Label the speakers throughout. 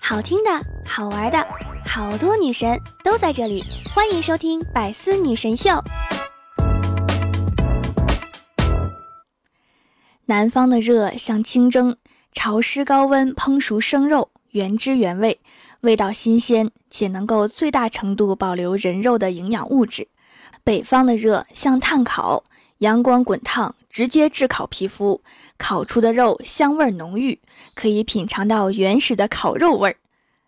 Speaker 1: 好听的，好玩的，好多女神都在这里，欢迎收听《百思女神秀》。南方的热像清蒸，潮湿高温烹熟生肉，原汁原味，味道新鲜，且能够最大程度保留人肉的营养物质。北方的热像炭烤，阳光滚烫，直接炙烤皮肤，烤出的肉香味浓郁，可以品尝到原始的烤肉味儿。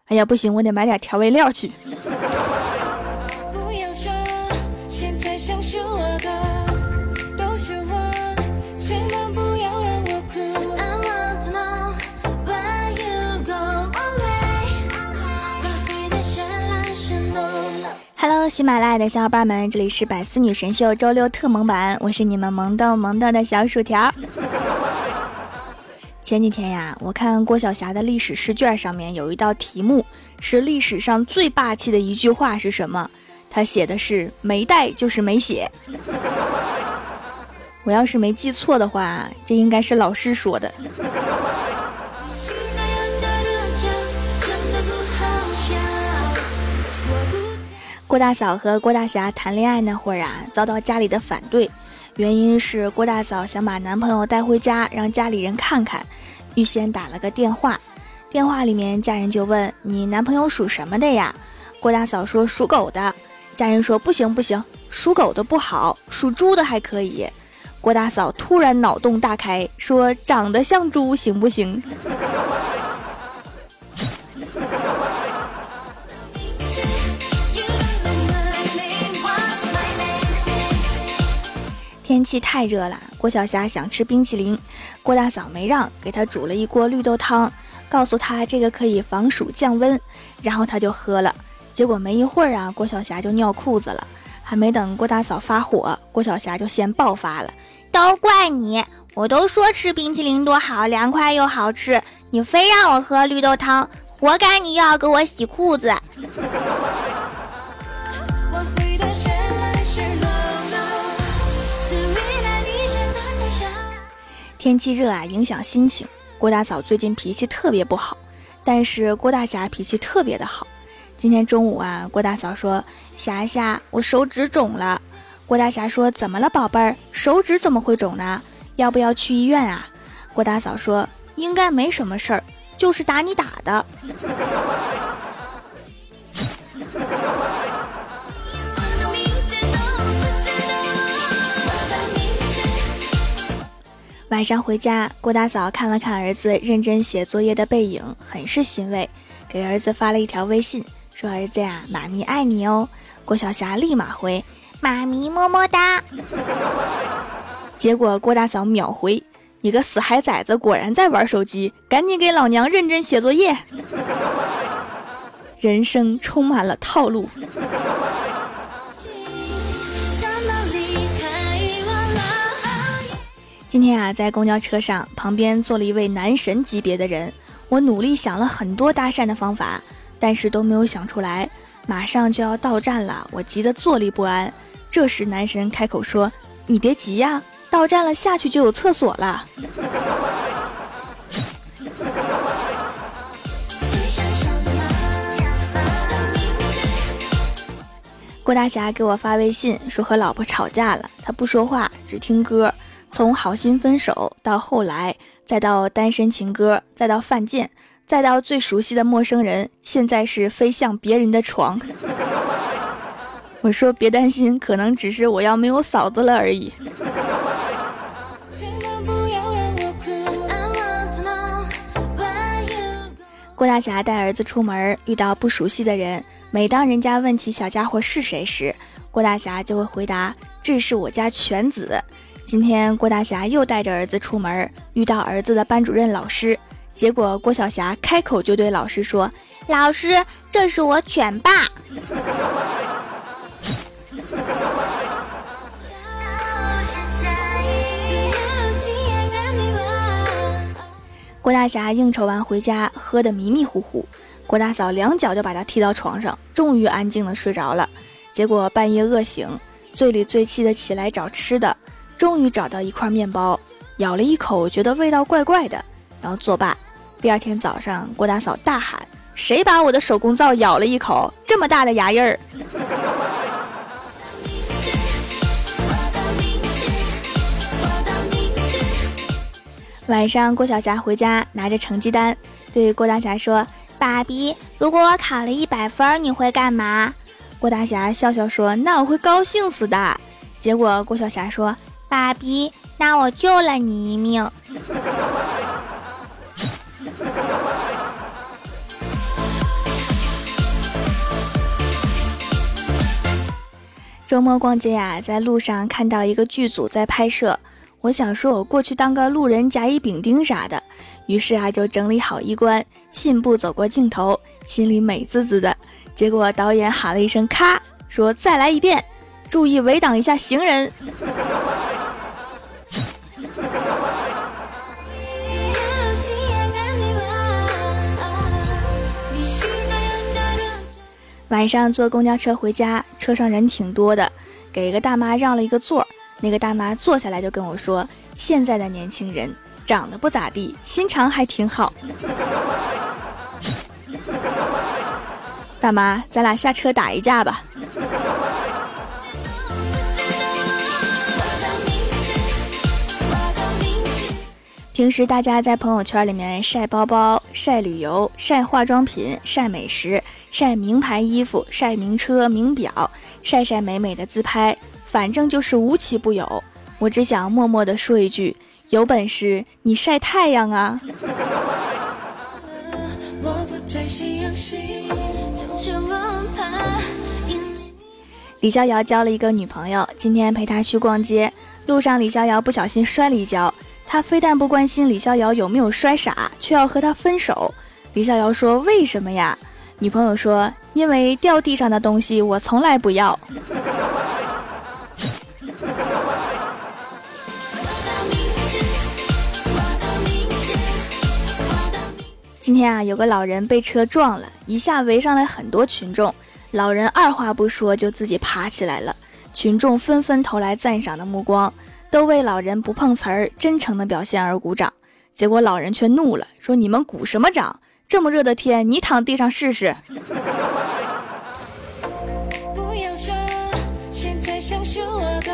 Speaker 1: 哎呀，不行，我得买点调味料去。喜马拉雅的小伙伴们，这里是百思女神秀周六特萌版，我是你们萌豆萌豆的小薯条。前几天呀，我看郭晓霞的历史试卷上面有一道题目，是历史上最霸气的一句话是什么？他写的是“没带就是没写”。我要是没记错的话，这应该是老师说的。郭大嫂和郭大侠谈恋爱那会儿啊，遭到家里的反对。原因是郭大嫂想把男朋友带回家，让家里人看看，预先打了个电话。电话里面家人就问：“你男朋友属什么的呀？”郭大嫂说：“属狗的。”家人说：“不行不行，属狗的不好，属猪的还可以。”郭大嫂突然脑洞大开，说：“长得像猪行不行？” 天气太热了，郭晓霞想吃冰淇淋，郭大嫂没让，给她煮了一锅绿豆汤，告诉她这个可以防暑降温，然后她就喝了。结果没一会儿啊，郭晓霞就尿裤子了，还没等郭大嫂发火，郭晓霞就先爆发了：“都怪你！我都说吃冰淇淋多好，凉快又好吃，你非让我喝绿豆汤，活该你又要给我洗裤子！”天气热啊，影响心情。郭大嫂最近脾气特别不好，但是郭大侠脾气特别的好。今天中午啊，郭大嫂说：“霞霞，我手指肿了。”郭大侠说：“怎么了，宝贝儿？手指怎么会肿呢？要不要去医院啊？”郭大嫂说：“应该没什么事儿，就是打你打的。”晚上回家，郭大嫂看了看儿子认真写作业的背影，很是欣慰，给儿子发了一条微信，说：“儿子呀，妈咪爱你哦。”郭晓霞立马回：“妈咪么么哒。” 结果郭大嫂秒回：“你个死孩崽子，果然在玩手机，赶紧给老娘认真写作业。”人生充满了套路。今天啊，在公交车上，旁边坐了一位男神级别的人。我努力想了很多搭讪的方法，但是都没有想出来。马上就要到站了，我急得坐立不安。这时，男神开口说：“你别急呀，到站了下去就有厕所了。”郭大侠给我发微信说和老婆吵架了，他不说话，只听歌。从好心分手到后来，再到单身情歌，再到犯贱，再到最熟悉的陌生人，现在是飞向别人的床。我说别担心，可能只是我要没有嫂子了而已。郭大侠带儿子出门，遇到不熟悉的人，每当人家问起小家伙是谁时，郭大侠就会回答：“这是我家犬子。”今天郭大侠又带着儿子出门，遇到儿子的班主任老师，结果郭晓霞开口就对老师说：“老师，这是我犬爸。”郭大侠应酬完回家，喝得迷迷糊糊，郭大嫂两脚就把他踢到床上，终于安静的睡着了。结果半夜饿醒，醉里醉气的起来找吃的。终于找到一块面包，咬了一口，觉得味道怪怪的，然后作罢。第二天早上，郭大嫂大喊：“谁把我的手工皂咬了一口？这么大的牙印儿！”晚上，郭晓霞回家拿着成绩单，对郭大侠说：“爸比，如果我考了一百分，你会干嘛？”郭大侠笑笑说：“那我会高兴死的。”结果郭晓霞说：“爸比，那我救了你一命。”周末逛街呀，在路上看到一个剧组在拍摄。我想说，我过去当个路人甲乙丙丁啥的，于是啊就整理好衣冠，信步走过镜头，心里美滋滋的。结果导演喊了一声“咔”，说再来一遍，注意围挡一下行人。晚上坐公交车回家，车上人挺多的，给一个大妈让了一个座儿。那个大妈坐下来就跟我说：“现在的年轻人长得不咋地，心肠还挺好。”大妈，咱俩下车打一架吧。平时大家在朋友圈里面晒包包、晒旅游、晒化妆品、晒美食、晒名牌衣服、晒名车名表、晒晒美美的自拍。反正就是无奇不有，我只想默默的说一句：有本事你晒太阳啊！李逍遥交了一个女朋友，今天陪她去逛街，路上李逍遥不小心摔了一跤，他非但不关心李逍遥有没有摔傻，却要和他分手。李逍遥说：“为什么呀？”女朋友说：“因为掉地上的东西我从来不要。”今天啊，有个老人被车撞了，一下围上来很多群众。老人二话不说就自己爬起来了，群众纷纷投来赞赏的目光，都为老人不碰瓷儿、真诚的表现而鼓掌。结果老人却怒了，说：“你们鼓什么掌？这么热的天，你躺地上试试。”不要说，现在想说的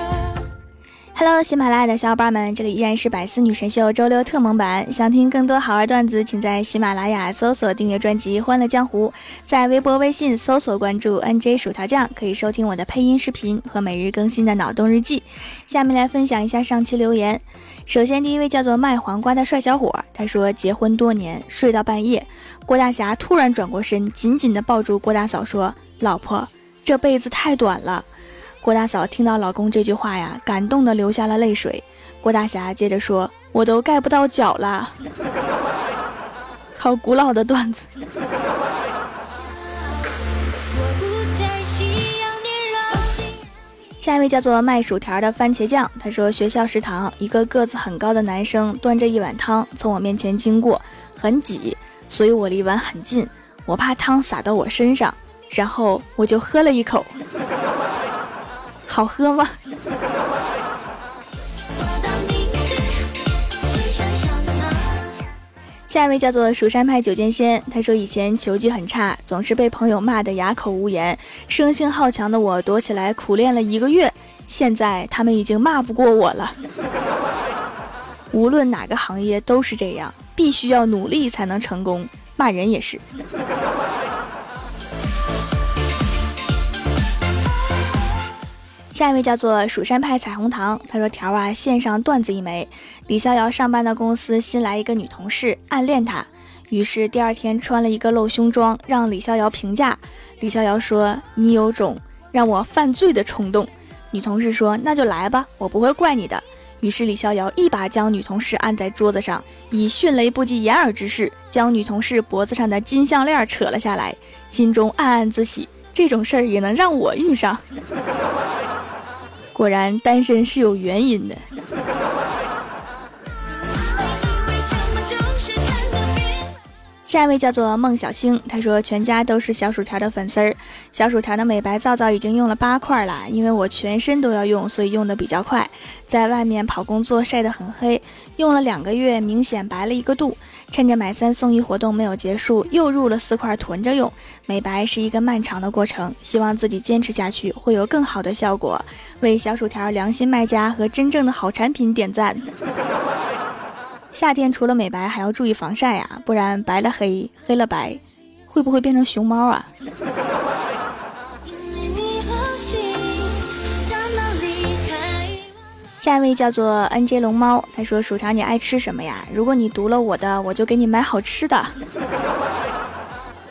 Speaker 1: Hello，喜马拉雅的小伙伴们，这里依然是百思女神秀周六特蒙版。想听更多好玩段子，请在喜马拉雅搜索订阅专辑《欢乐江湖》，在微博、微信搜索关注 NJ 薯条酱，可以收听我的配音视频和每日更新的脑洞日记。下面来分享一下上期留言。首先，第一位叫做卖黄瓜的帅小伙，他说结婚多年，睡到半夜，郭大侠突然转过身，紧紧地抱住郭大嫂说：“老婆，这辈子太短了。”郭大嫂听到老公这句话呀，感动的流下了泪水。郭大侠接着说：“我都盖不到脚了。”好古老的段子。下一位叫做卖薯条的番茄酱，他说：“学校食堂，一个个子很高的男生端着一碗汤从我面前经过，很挤，所以我离碗很近，我怕汤洒到我身上，然后我就喝了一口。”好喝吗？下一位叫做蜀山派九剑仙，他说以前球技很差，总是被朋友骂得哑口无言，生性好强的我躲起来苦练了一个月，现在他们已经骂不过我了。无论哪个行业都是这样，必须要努力才能成功，骂人也是。下一位叫做蜀山派彩虹糖，他说：“条啊，线上段子一枚。李逍遥上班的公司新来一个女同事，暗恋他，于是第二天穿了一个露胸装，让李逍遥评价。李逍遥说：‘你有种让我犯罪的冲动。’女同事说：‘那就来吧，我不会怪你的。’于是李逍遥一把将女同事按在桌子上，以迅雷不及掩耳之势将女同事脖子上的金项链扯了下来，心中暗暗自喜，这种事儿也能让我遇上。”果然单身是有原因的。下一位叫做孟小星，他说全家都是小薯条的粉丝儿。小薯条的美白皂皂已经用了八块了，因为我全身都要用，所以用的比较快。在外面跑工作晒得很黑，用了两个月，明显白了一个度。趁着买三送一活动没有结束，又入了四块囤着用。美白是一个漫长的过程，希望自己坚持下去会有更好的效果。为小薯条良心卖家和真正的好产品点赞。夏天除了美白还要注意防晒啊，不然白了黑，黑了白，会不会变成熊猫啊？下一位叫做 N J 龙猫，他说：“薯条，你爱吃什么呀？如果你读了我的，我就给你买好吃的。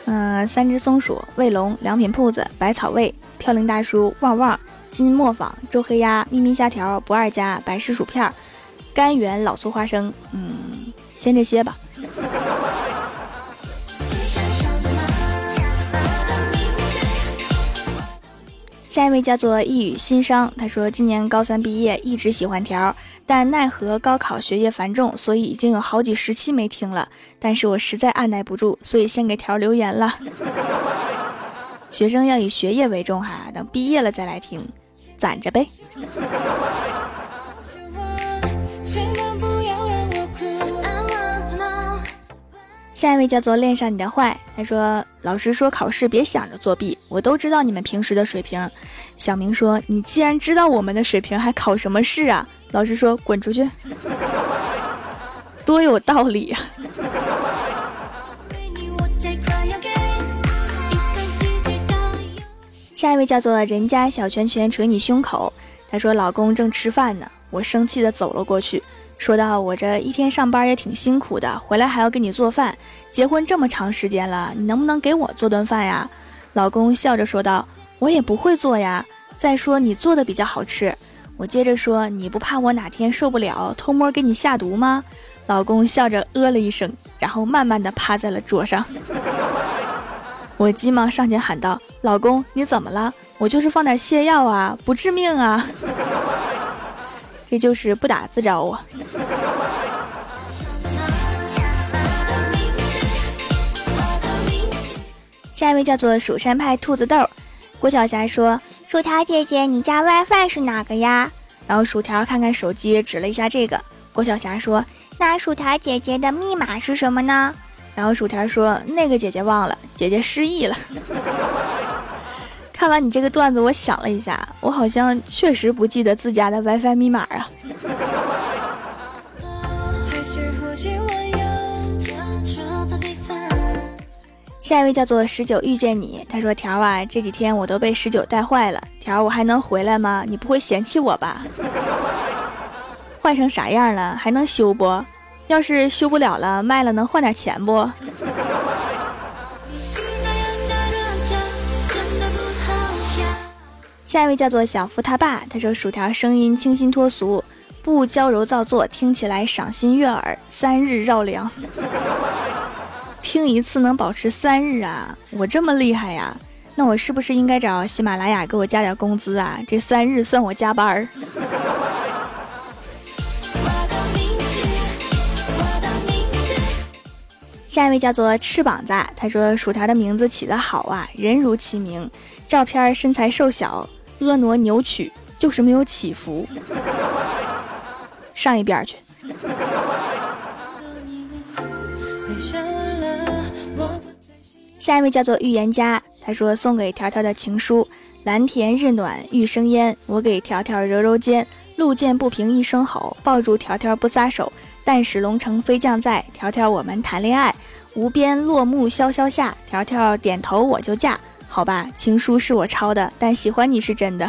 Speaker 1: 嗯，三只松鼠，卫龙，良品铺子，百草味，飘零大叔，旺旺，金磨坊，周黑鸭，咪咪虾条，不二家，百事薯片，甘源老醋花生。嗯，先这些吧。”下一位叫做一语心伤，他说今年高三毕业，一直喜欢条，但奈何高考学业繁重，所以已经有好几十期没听了。但是我实在按耐不住，所以先给条留言了。学生要以学业为重哈，等毕业了再来听，攒着呗。下一位叫做恋上你的坏，他说老师说考试别想着作弊，我都知道你们平时的水平。小明说你既然知道我们的水平，还考什么试啊？老师说滚出去，多有道理呀。下一位叫做人家小拳拳捶你胸口，他说老公正吃饭呢，我生气的走了过去。说到我这一天上班也挺辛苦的，回来还要给你做饭。结婚这么长时间了，你能不能给我做顿饭呀？老公笑着说道：“我也不会做呀。再说你做的比较好吃。”我接着说：“你不怕我哪天受不了，偷摸给你下毒吗？”老公笑着呃了一声，然后慢慢的趴在了桌上。我急忙上前喊道：“老公，你怎么了？我就是放点泻药啊，不致命啊。” 这就是不打自招啊！下一位叫做蜀山派兔子豆，郭晓霞说：“薯条姐姐，你家 WiFi 是哪个呀？”然后薯条看看手机，指了一下这个。郭晓霞说：“那薯条姐姐的密码是什么呢？”然后薯条说：“那个姐姐忘了，姐姐失忆了。”看完你这个段子，我想了一下，我好像确实不记得自家的 WiFi 密码啊。下一位叫做十九遇见你，他说条啊，这几天我都被十九带坏了，条我还能回来吗？你不会嫌弃我吧？坏成啥样了？还能修不？要是修不了了，卖了能换点钱不？下一位叫做小福他爸，他说薯条声音清新脱俗，不娇柔造作，听起来赏心悦耳，三日绕梁。听一次能保持三日啊，我这么厉害呀？那我是不是应该找喜马拉雅给我加点工资啊？这三日算我加班儿。下一位叫做翅膀子，他说薯条的名字起得好啊，人如其名，照片身材瘦小。婀娜扭曲，就是没有起伏。上一边去。下一位叫做预言家，他说送给条条的情书：蓝田日暖玉生烟，我给条条揉揉肩。路见不平一声吼，抱住条条不撒手。但使龙城飞将在，条条我们谈恋爱。无边落木萧萧下，条条点头我就嫁。好吧，情书是我抄的，但喜欢你是真的。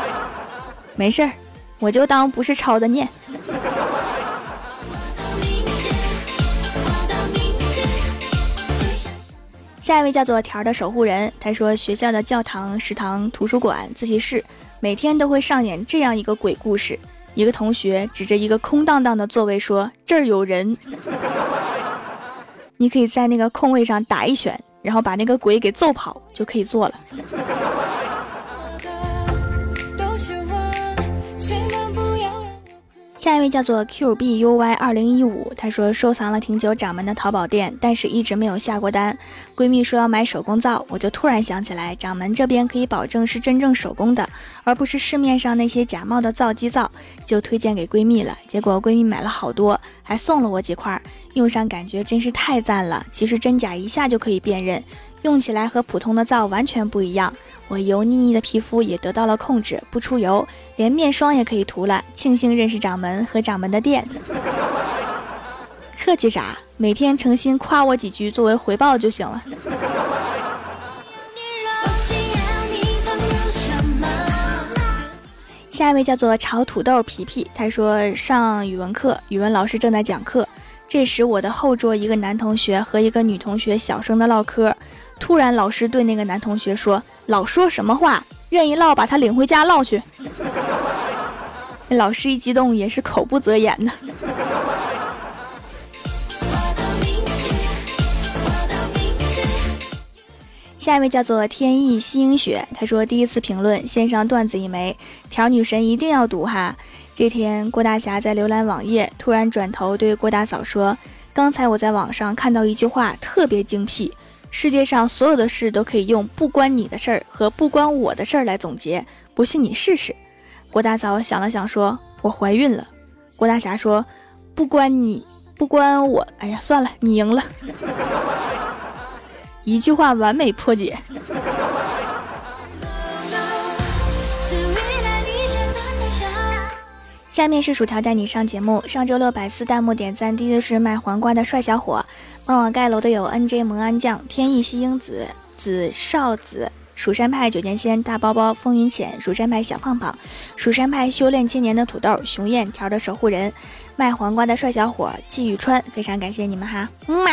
Speaker 1: 没事儿，我就当不是抄的念。下一位叫做条的守护人，他说学校的教堂、食堂、图书馆、自习室，每天都会上演这样一个鬼故事：一个同学指着一个空荡荡的座位说：“这儿有人。”你可以在那个空位上打一拳。然后把那个鬼给揍跑就可以做了。下一位叫做 QBUY 二零一五，她说收藏了挺久掌门的淘宝店，但是一直没有下过单。闺蜜说要买手工皂，我就突然想起来，掌门这边可以保证是真正手工的，而不是市面上那些假冒的皂基皂，就推荐给闺蜜了。结果闺蜜买了好多，还送了我几块，用上感觉真是太赞了。其实真假一下就可以辨认，用起来和普通的皂完全不一样。我油腻腻的皮肤也得到了控制，不出油，连面霜也可以涂了。庆幸认识掌门和掌门的店，客气啥？每天诚心夸我几句作为回报就行了。下一位叫做炒土豆皮皮，他说上语文课，语文老师正在讲课，这时我的后桌一个男同学和一个女同学小声的唠嗑。突然，老师对那个男同学说：“老说什么话？愿意唠，把他领回家唠去。”那 老师一激动，也是口不择言呢。下一位叫做天意星雪，他说第一次评论线上段子一枚，条女神一定要读哈。这天，郭大侠在浏览网页，突然转头对郭大嫂说：“刚才我在网上看到一句话，特别精辟。”世界上所有的事都可以用“不关你的事儿”和“不关我的事儿”来总结，不信你试试。郭大嫂想了想，说：“我怀孕了。”郭大侠说：“不关你，不关我。”哎呀，算了，你赢了。一句话完美破解。下面是薯条带你上节目。上周六百四弹幕点赞第一的是卖黄瓜的帅小伙，帮我盖楼的有 N J 蒙安酱、天意西英子、子少子、蜀山派九剑仙、大包包、风云浅、蜀山派小胖胖、蜀山派修炼千年的土豆、熊燕条的守护人、卖黄瓜的帅小伙季宇川，非常感谢你们哈，嗯嘛。